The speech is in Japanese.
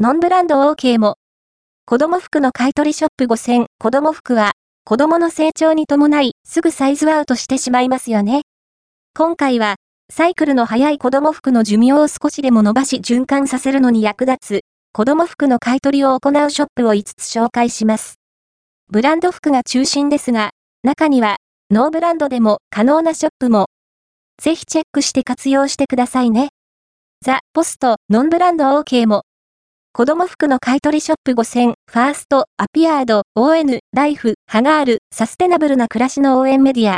ノンブランド OK も。子供服の買取ショップ5000、子供服は、子供の成長に伴い、すぐサイズアウトしてしまいますよね。今回は、サイクルの早い子供服の寿命を少しでも伸ばし循環させるのに役立つ、子供服の買い取りを行うショップを5つ紹介します。ブランド服が中心ですが、中には、ノーブランドでも可能なショップも。ぜひチェックして活用してくださいね。ザ・ポスト、ノンブランド OK も。子供服の買取ショップ5000、ファースト、アピアード、ON、ライフ、ハガール、サステナブルな暮らしの応援メディア、